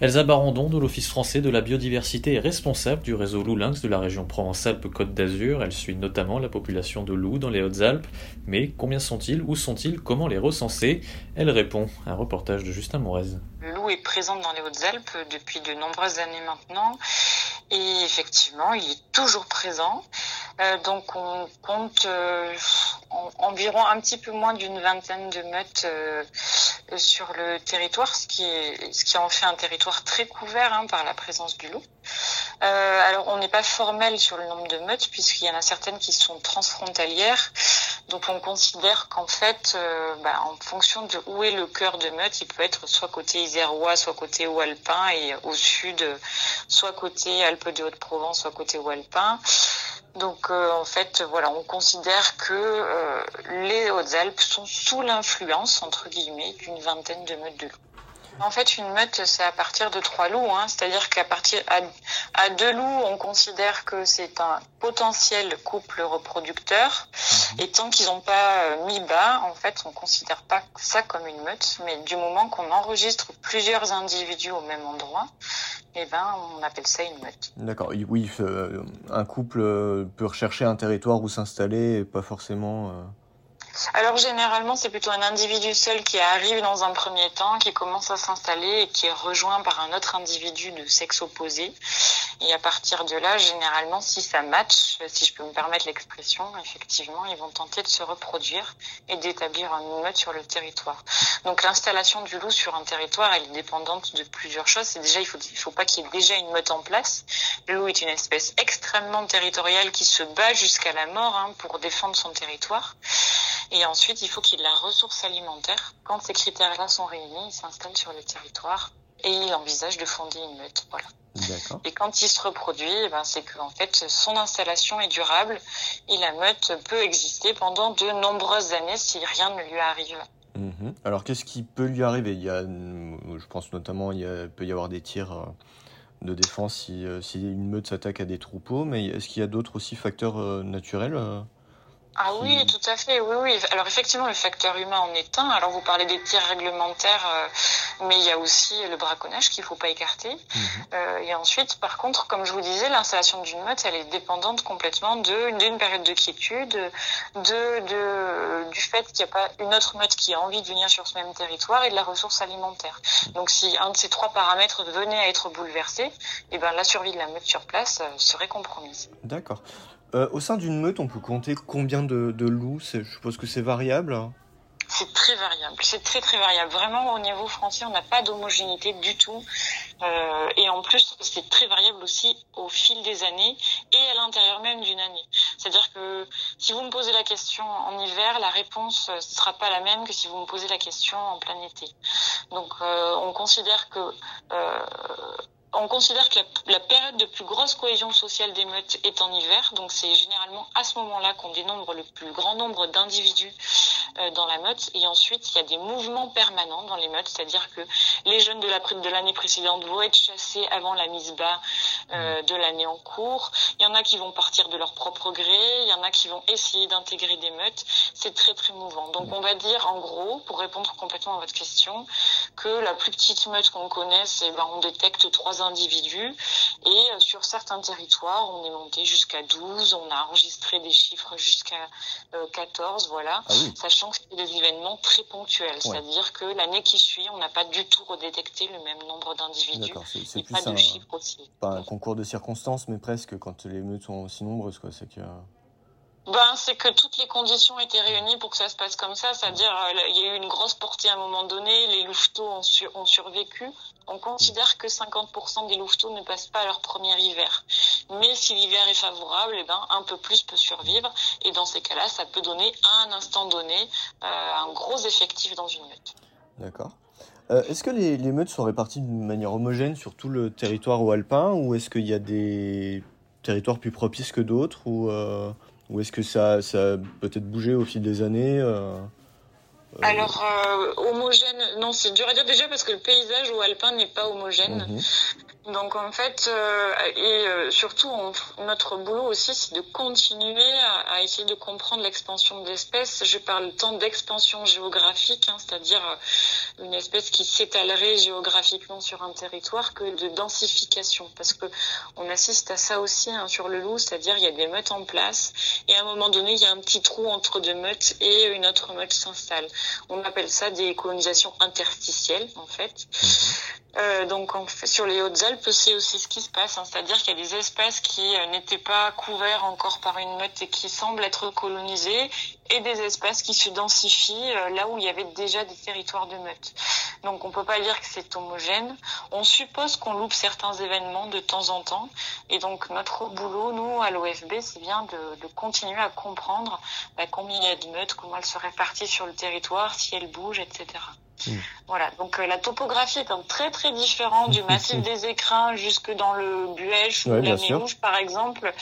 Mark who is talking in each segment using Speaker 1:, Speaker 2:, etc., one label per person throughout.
Speaker 1: Elsa Barandon de l'Office français de la biodiversité est responsable du réseau Loup Lynx de la région Provence-Alpes-Côte d'Azur. Elle suit notamment la population de loups dans les Hautes-Alpes. Mais combien sont-ils? Où sont-ils? Comment les recenser? Elle répond. Un reportage de Justin Morez.
Speaker 2: Le loup est présent dans les Hautes-Alpes depuis de nombreuses années maintenant. Et effectivement, il est toujours présent. Euh, donc on compte euh, environ un petit peu moins d'une vingtaine de meutes euh, sur le territoire, ce qui, est, ce qui en fait un territoire très couvert hein, par la présence du loup. Euh, alors on n'est pas formel sur le nombre de meutes puisqu'il y en a certaines qui sont transfrontalières. Donc on considère qu'en fait, euh, bah, en fonction de où est le cœur de meute, il peut être soit côté isérois, soit côté haut-alpin et au sud, soit côté Alpes de Haute-Provence, soit côté haut-alpin. Donc euh, en fait, voilà, on considère que euh, les Hautes-Alpes sont sous l'influence, entre guillemets, d'une vingtaine de meutes de loups. En fait, une meute, c'est à partir de trois loups, hein, c'est-à-dire qu'à partir à, à, deux loups, on considère que c'est un potentiel couple reproducteur, et tant qu'ils n'ont pas euh, mis bas, en fait, on considère pas ça comme une meute, mais du moment qu'on enregistre plusieurs individus au même endroit, eh ben, on appelle ça une meute.
Speaker 3: D'accord. Oui, euh, un couple euh, peut rechercher un territoire où s'installer et pas forcément.
Speaker 2: Alors généralement, c'est plutôt un individu seul qui arrive dans un premier temps, qui commence à s'installer et qui est rejoint par un autre individu de sexe opposé. Et à partir de là, généralement, si ça match, si je peux me permettre l'expression, effectivement, ils vont tenter de se reproduire et d'établir un meute sur le territoire. Donc l'installation du loup sur un territoire, elle est dépendante de plusieurs choses. C'est déjà, il faut, il faut pas qu'il y ait déjà une meute en place. Le loup est une espèce extrêmement territoriale qui se bat jusqu'à la mort hein, pour défendre son territoire. Et ensuite, il faut qu'il ait la ressource alimentaire. Quand ces critères-là sont réunis, il s'installe sur le territoire et il envisage de fonder une meute. Voilà. Et quand il se reproduit, eh ben, c'est qu'en fait, son installation est durable et la meute peut exister pendant de nombreuses années si rien ne lui arrive.
Speaker 3: Mmh. Alors, qu'est-ce qui peut lui arriver? Il y a, je pense notamment, il y a, peut y avoir des tirs euh, de défense si, euh, si une meute s'attaque à des troupeaux, mais est-ce qu'il y a d'autres aussi facteurs euh, naturels
Speaker 2: ah oui, tout à fait, oui, oui. Alors effectivement, le facteur humain en est un. Alors vous parlez des tirs réglementaires, euh, mais il y a aussi le braconnage qu'il faut pas écarter. Mhm. Euh, et ensuite, par contre, comme je vous disais, l'installation d'une meute, elle est dépendante complètement de d'une période de quiétude, de, de du fait qu'il n'y a pas une autre meute qui a envie de venir sur ce même territoire et de la ressource alimentaire. Donc si un de ces trois paramètres venait à être bouleversé, eh ben la survie de la meute sur place euh, serait compromise.
Speaker 3: D'accord. Euh, au sein d'une meute, on peut compter combien de, loups Je suppose que c'est variable.
Speaker 2: C'est très variable, c'est très très variable. Vraiment, au niveau français, on n'a pas d'homogénéité du tout. Euh, et en plus, c'est très variable aussi au fil des années et à l'intérieur même d'une année. C'est-à-dire que si vous me posez la question en hiver, la réponse ne sera pas la même que si vous me posez la question en plein été. Donc, euh, on considère que euh, on considère que la, période de plus grosse cohésion sociale des meutes est en hiver, donc c'est généralement à ce moment-là qu'on dénombre le plus grand nombre d'individus dans la meute. Et ensuite, il y a des mouvements permanents dans les meutes, c'est-à-dire que les jeunes de l'année précédente vont être chassés avant la mise bas euh, de l'année en cours. Il y en a qui vont partir de leur propre gré, il y en a qui vont essayer d'intégrer des meutes. C'est très très mouvant. Donc on va dire en gros, pour répondre complètement à votre question, que la plus petite meute qu'on connaisse, eh ben, on détecte trois individus. Et euh, sur certains territoires, on est monté jusqu'à 12, on a enregistré des chiffres jusqu'à 14, euh, voilà. Ah Sachant que c'est des événements très ponctuels. C'est-à-dire que l'année qui suit, on n'a pas du tout redétecté le même nombre d'individus.
Speaker 3: C'est pas de chiffres aussi. Pas un concours de circonstances, mais presque quand les meutes sont aussi nombreuses, quoi. C'est que.
Speaker 2: Ben, c'est que toutes les conditions étaient réunies pour que ça se passe comme ça, c'est-à-dire euh, il y a eu une grosse portée à un moment donné, les louveteaux ont, ont survécu. On considère que 50% des louveteaux ne passent pas leur premier hiver. Mais si l'hiver est favorable, eh ben, un peu plus peut survivre. Et dans ces cas-là, ça peut donner à un instant donné euh, un gros effectif dans une meute.
Speaker 3: D'accord. est-ce que les, les, meutes sont réparties d'une manière homogène sur tout le territoire ou alpin ou est-ce qu'il y a des territoires plus propices que d'autres ou, ou est-ce que ça, ça a peut-être bougé au fil des années
Speaker 2: alors, homogène, non, c'est dur à dire déjà parce que le paysage au alpin n'est pas homogène. Mhm. Donc en fait, euh, et euh, surtout notre boulot aussi, c'est de continuer à, essayer de comprendre l'expansion d'espèces. Je parle tant d'expansion géographique, hein, c'est-à-dire euh, une espèce qui s'étalerait géographiquement sur un territoire, que de densification, parce que on assiste à ça aussi hein, sur le loup, c'est-à-dire il y a des meutes en place, et à un moment donné, il y a un petit trou entre deux meutes et une autre meute s'installe. On appelle ça des colonisations interstitielles en fait. Euh, donc sur les Hautes-Alpes, c'est aussi ce qui se passe, hein. c'est-à-dire qu'il y a des espaces qui euh, n'étaient pas couverts encore par une meute et qui semblent être colonisés, et des espaces qui se densifient euh, là où il y avait déjà des territoires de meute. Donc on peut pas dire que c'est homogène. On suppose qu'on loupe certains événements de temps en temps, et donc notre boulot, nous à l'OFB, c'est bien de, de, continuer à comprendre bah, combien il y a de meutes, comment elles se répartissent sur le territoire, si elles bougent, etc. Mm. Voilà, donc euh, la topographie est très très différente du massif des écrins jusque dans le Buèche ou la Méouge par exemple.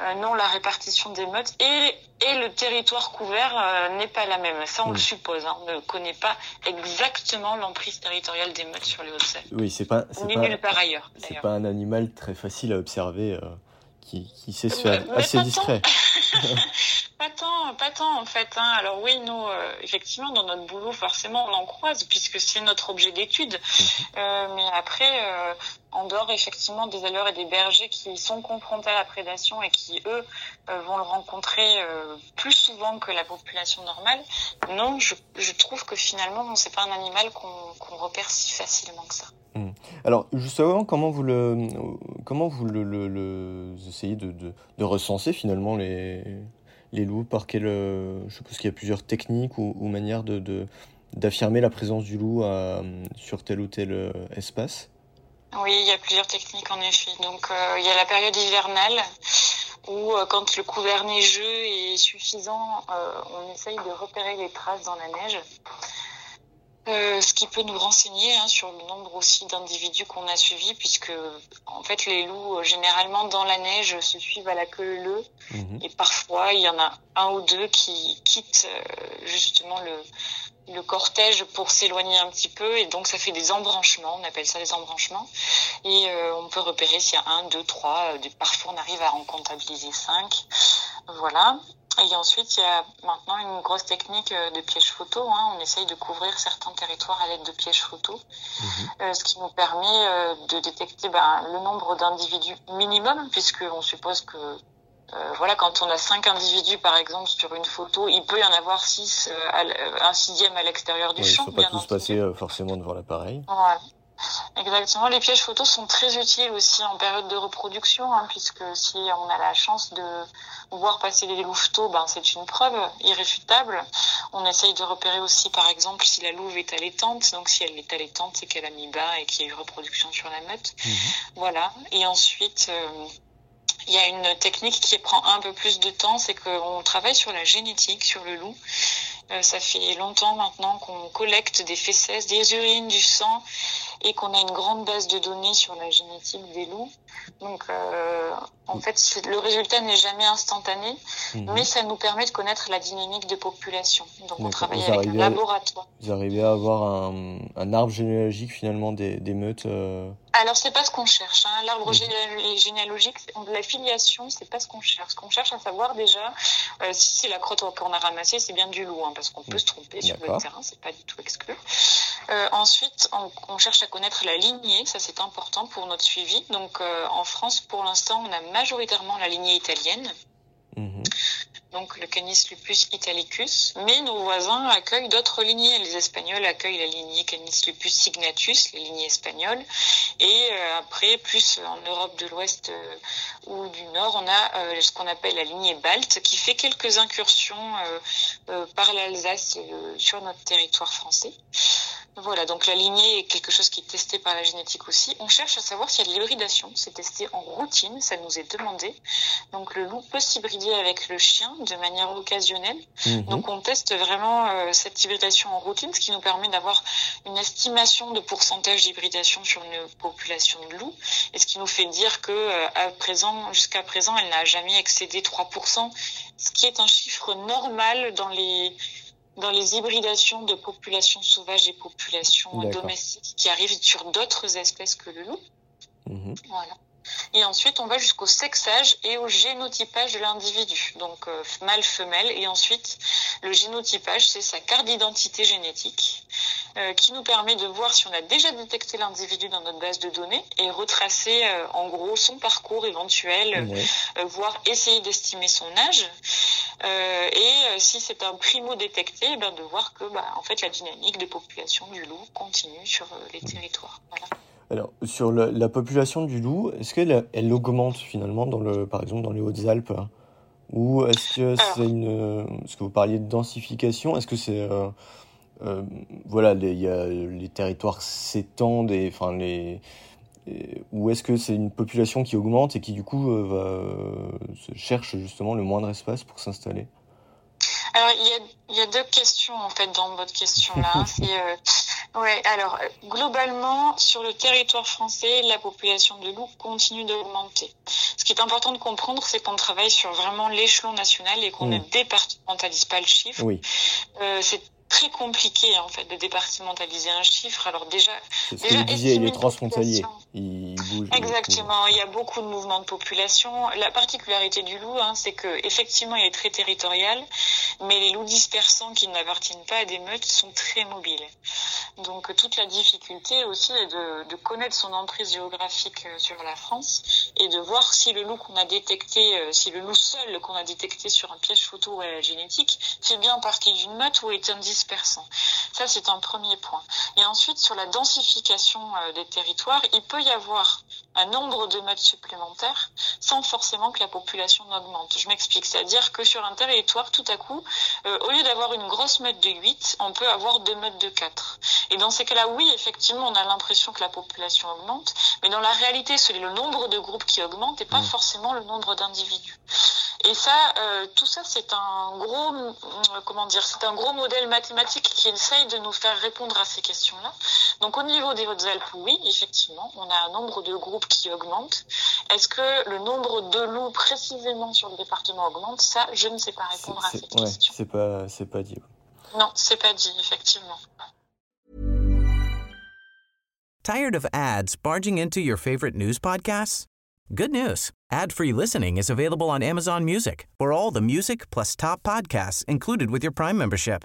Speaker 2: Euh, non, la répartition des meutes et, et le territoire couvert euh, n'est pas la même. Ça on le mm. suppose, hein. on ne connaît pas exactement l'emprise territoriale des meutes sur les Hauts-de-Seine.
Speaker 3: Oui, c'est pas,
Speaker 2: c'est pas, nulle part ailleurs.
Speaker 3: C'est pas un animal très facile à observer qui, qui sait se faire assez discret.
Speaker 2: pas tant, pas tant en fait. Hein. Alors oui, nous, euh, effectivement, dans notre boulot, forcément, on en croise puisque c'est notre objet d'étude. Mhm. Euh, mais après, euh, en dehors effectivement des éleveurs et des bergers qui sont confrontés à la prédation et qui eux euh, vont le rencontrer plus souvent que la population normale, non, je, je trouve que finalement, c'est pas un animal qu'on repère si facilement que ça.
Speaker 3: Hmm. Alors justement, comment vous le, comment vous le, le, essayez de, de, de, recenser finalement les, les loups? Par quelle, euh, je suppose qu'il y a plusieurs techniques ou, manières de, d'affirmer la présence du loup à, sur tel ou tel espace?
Speaker 2: Oui, il y a plusieurs techniques en effet. Donc euh, il y a la période hivernale où euh, quand le couvert neigeux est suffisant, euh, on essaye de repérer les traces dans la neige. Ce qui peut nous renseigner hein, sur le nombre aussi d'individus qu'on a suivis, puisque en fait les loups généralement dans la neige se suivent à la queue leu, mhm. et parfois il y en a un ou deux qui quittent justement le, le cortège pour s'éloigner un petit peu. Et donc ça fait des embranchements, on appelle ça des embranchements. Et euh, on peut repérer s'il y a un, deux, trois, euh, parfois on arrive à en comptabiliser cinq, voilà. Et ensuite il y a maintenant une grosse technique euh, de piège photo, hein. on essaye de couvrir certains territoires à l'aide de pièges photo, mhm. ce qui nous permet de détecter ben, le nombre d'individus minimum puisqu'on suppose que euh, voilà, quand on a cinq individus, par exemple, sur une photo, il peut y en avoir six, euh, euh, un sixième à l'extérieur du champ.
Speaker 3: Il ne faut pas tous passer forcément devant l'appareil.
Speaker 2: Voilà. Exactement. Les pièges photos sont très utiles aussi en période de reproduction, hein, puisque si on a la chance de voir passer les louveteaux, ben c'est une preuve irréfutable. On essaye de repérer aussi, par exemple, si la louve est allaitante. Donc si elle est allaitante, c'est qu'elle a mis bas et qu'il y a eu reproduction sur la meute. Mhm. Voilà. Et ensuite. Il y a une technique qui prend un peu plus de temps, c'est qu'on travaille sur la génétique, sur le loup. Euh, ça fait longtemps maintenant qu'on collecte des fesses, des urines, du sang et qu'on a une grande base de données sur la génétique des loups. Donc, euh, en fait, le résultat n'est jamais instantané, mhm. mais ça nous permet de connaître la dynamique de population. Donc, on travaille avec un laboratoire.
Speaker 3: Vous arrivez à avoir un, un arbre généalogique finalement des, des meutes euh...
Speaker 2: Alors, c'est pas ce qu'on cherche. Hein. L'arbre généalogique, la filiation, c'est pas ce qu'on cherche. Ce qu'on cherche à savoir déjà, euh, si c'est la crotte qu'on a ramassée, c'est bien du loup, hein, parce qu'on peut se tromper sur le terrain, c'est pas du tout exclu. Euh, ensuite, on, on, cherche à connaître la lignée, ça c'est important pour notre suivi. Donc, euh, en France, pour l'instant, on a majoritairement la lignée italienne. Donc le Canis lupus italicus, mais nos voisins accueillent d'autres lignées. Les Espagnols accueillent la lignée Canis lupus signatus, les lignées espagnoles, et euh, après plus en Europe de l'Ouest euh, ou du Nord, on a euh, ce qu'on appelle la lignée balte, qui fait quelques incursions par l'Alsace sur notre territoire français. Voilà, donc la lignée est quelque chose qui est testé par la génétique aussi. On cherche à savoir s'il y a de l'hybridation. C'est testé en routine, ça nous est demandé. Donc le loup peut s'hybrider avec le chien de manière occasionnelle.
Speaker 3: Mhm.
Speaker 2: Donc on teste vraiment euh, cette hybridation en routine, ce qui nous permet d'avoir une estimation de pourcentage d'hybridation sur une population de loups, et ce qui nous fait dire que euh, à présent, jusqu'à présent, elle n'a jamais excédé 3%, ce qui est un chiffre normal dans les dans les hybridations de populations sauvages et populations domestiques qui arrivent sur d'autres espèces que le loup.
Speaker 3: Mhm.
Speaker 2: Voilà. Et ensuite, on va jusqu'au sexage et au génotypage de l'individu. Donc, euh, mâle-femelle. Et ensuite, le génotypage, c'est sa carte d'identité génétique euh, qui nous permet de voir si on a déjà détecté l'individu dans notre base de données et retracer, euh, en gros, son parcours éventuel,
Speaker 3: Ouais.
Speaker 2: voire essayer d'estimer son âge. Et si c'est un primo détecté, eh ben, de voir que, bah, en fait, la dynamique de population du loup continue sur les territoires. Voilà.
Speaker 3: Alors, sur la, la population du loup, est-ce qu'elle elle augmente finalement, dans le, par exemple, dans les Hautes-Alpes hein? Ou est-ce que c'est une. Est-ce que vous parliez de densification Est-ce que c'est. euh, euh, voilà, les, il y a, les territoires s'étendent et. Enfin, les. et- ou est-ce que c'est une population qui augmente et qui, du coup, euh, va, euh, cherche justement le moindre espace pour s'installer?
Speaker 2: Alors, il y a, y a deux questions, en fait, dans votre question-là. C'est, ouais, alors, euh, globalement, sur le territoire français, la population de loups continue d'augmenter. Ce qui est important de comprendre, c'est qu'on travaille sur vraiment l'échelon national et qu'on
Speaker 3: Mm.
Speaker 2: ne départementalise pas le chiffre.
Speaker 3: Oui,
Speaker 2: Euh, c'est très compliqué, en fait, de départementaliser un chiffre. Alors, déjà,
Speaker 3: c'est ce que vous disiez, il est transfrontalier.
Speaker 2: Exactement, il y a beaucoup de mouvements de population. La particularité du loup, hein, c'est que effectivement, il est très territorial, mais les loups dispersants qui n'appartiennent pas à des meutes sont très mobiles. Donc toute la difficulté aussi est de, connaître son emprise géographique euh, sur la France et de voir si le loup qu'on a détecté, euh, si le loup seul qu'on a détecté sur un piège photo à la génétique fait bien partie d'une meute ou est un dispersant. Ça, c'est un premier point. Et ensuite, sur la densification euh, des territoires, il peut y avoir un nombre de meutes supplémentaires sans forcément que la population augmente. Je m'explique. C'est-à-dire que sur un territoire, tout à coup, euh, au lieu d'avoir une grosse meute de 8, on peut avoir deux meutes de 4. Et dans ces cas-là, oui, effectivement, on a l'impression que la population augmente, mais dans la réalité, c'est le nombre de groupes qui augmente et pas
Speaker 3: Mm.
Speaker 2: forcément le nombre d'individus. Et ça, euh, tout ça, c'est un gros, euh, comment dire, c'est un gros modèle mathématique qui essaye de nous faire répondre à ces questions-là. Donc, au niveau des Hautes-Alpes, oui, effectivement, on a un nombre de groupes qui augmente. Est-ce que le nombre de loups précisément sur le département augmente? Ça, je ne sais pas répondre à cette
Speaker 3: ouais,
Speaker 2: question.
Speaker 3: c'est pas, c'est pas dit.
Speaker 2: Non, c'est pas dit, effectivement.
Speaker 4: Tired of ads barging into your favorite news podcasts? Good news. Ad-free listening is available on Amazon Music for all the music plus top podcasts included with your Prime membership.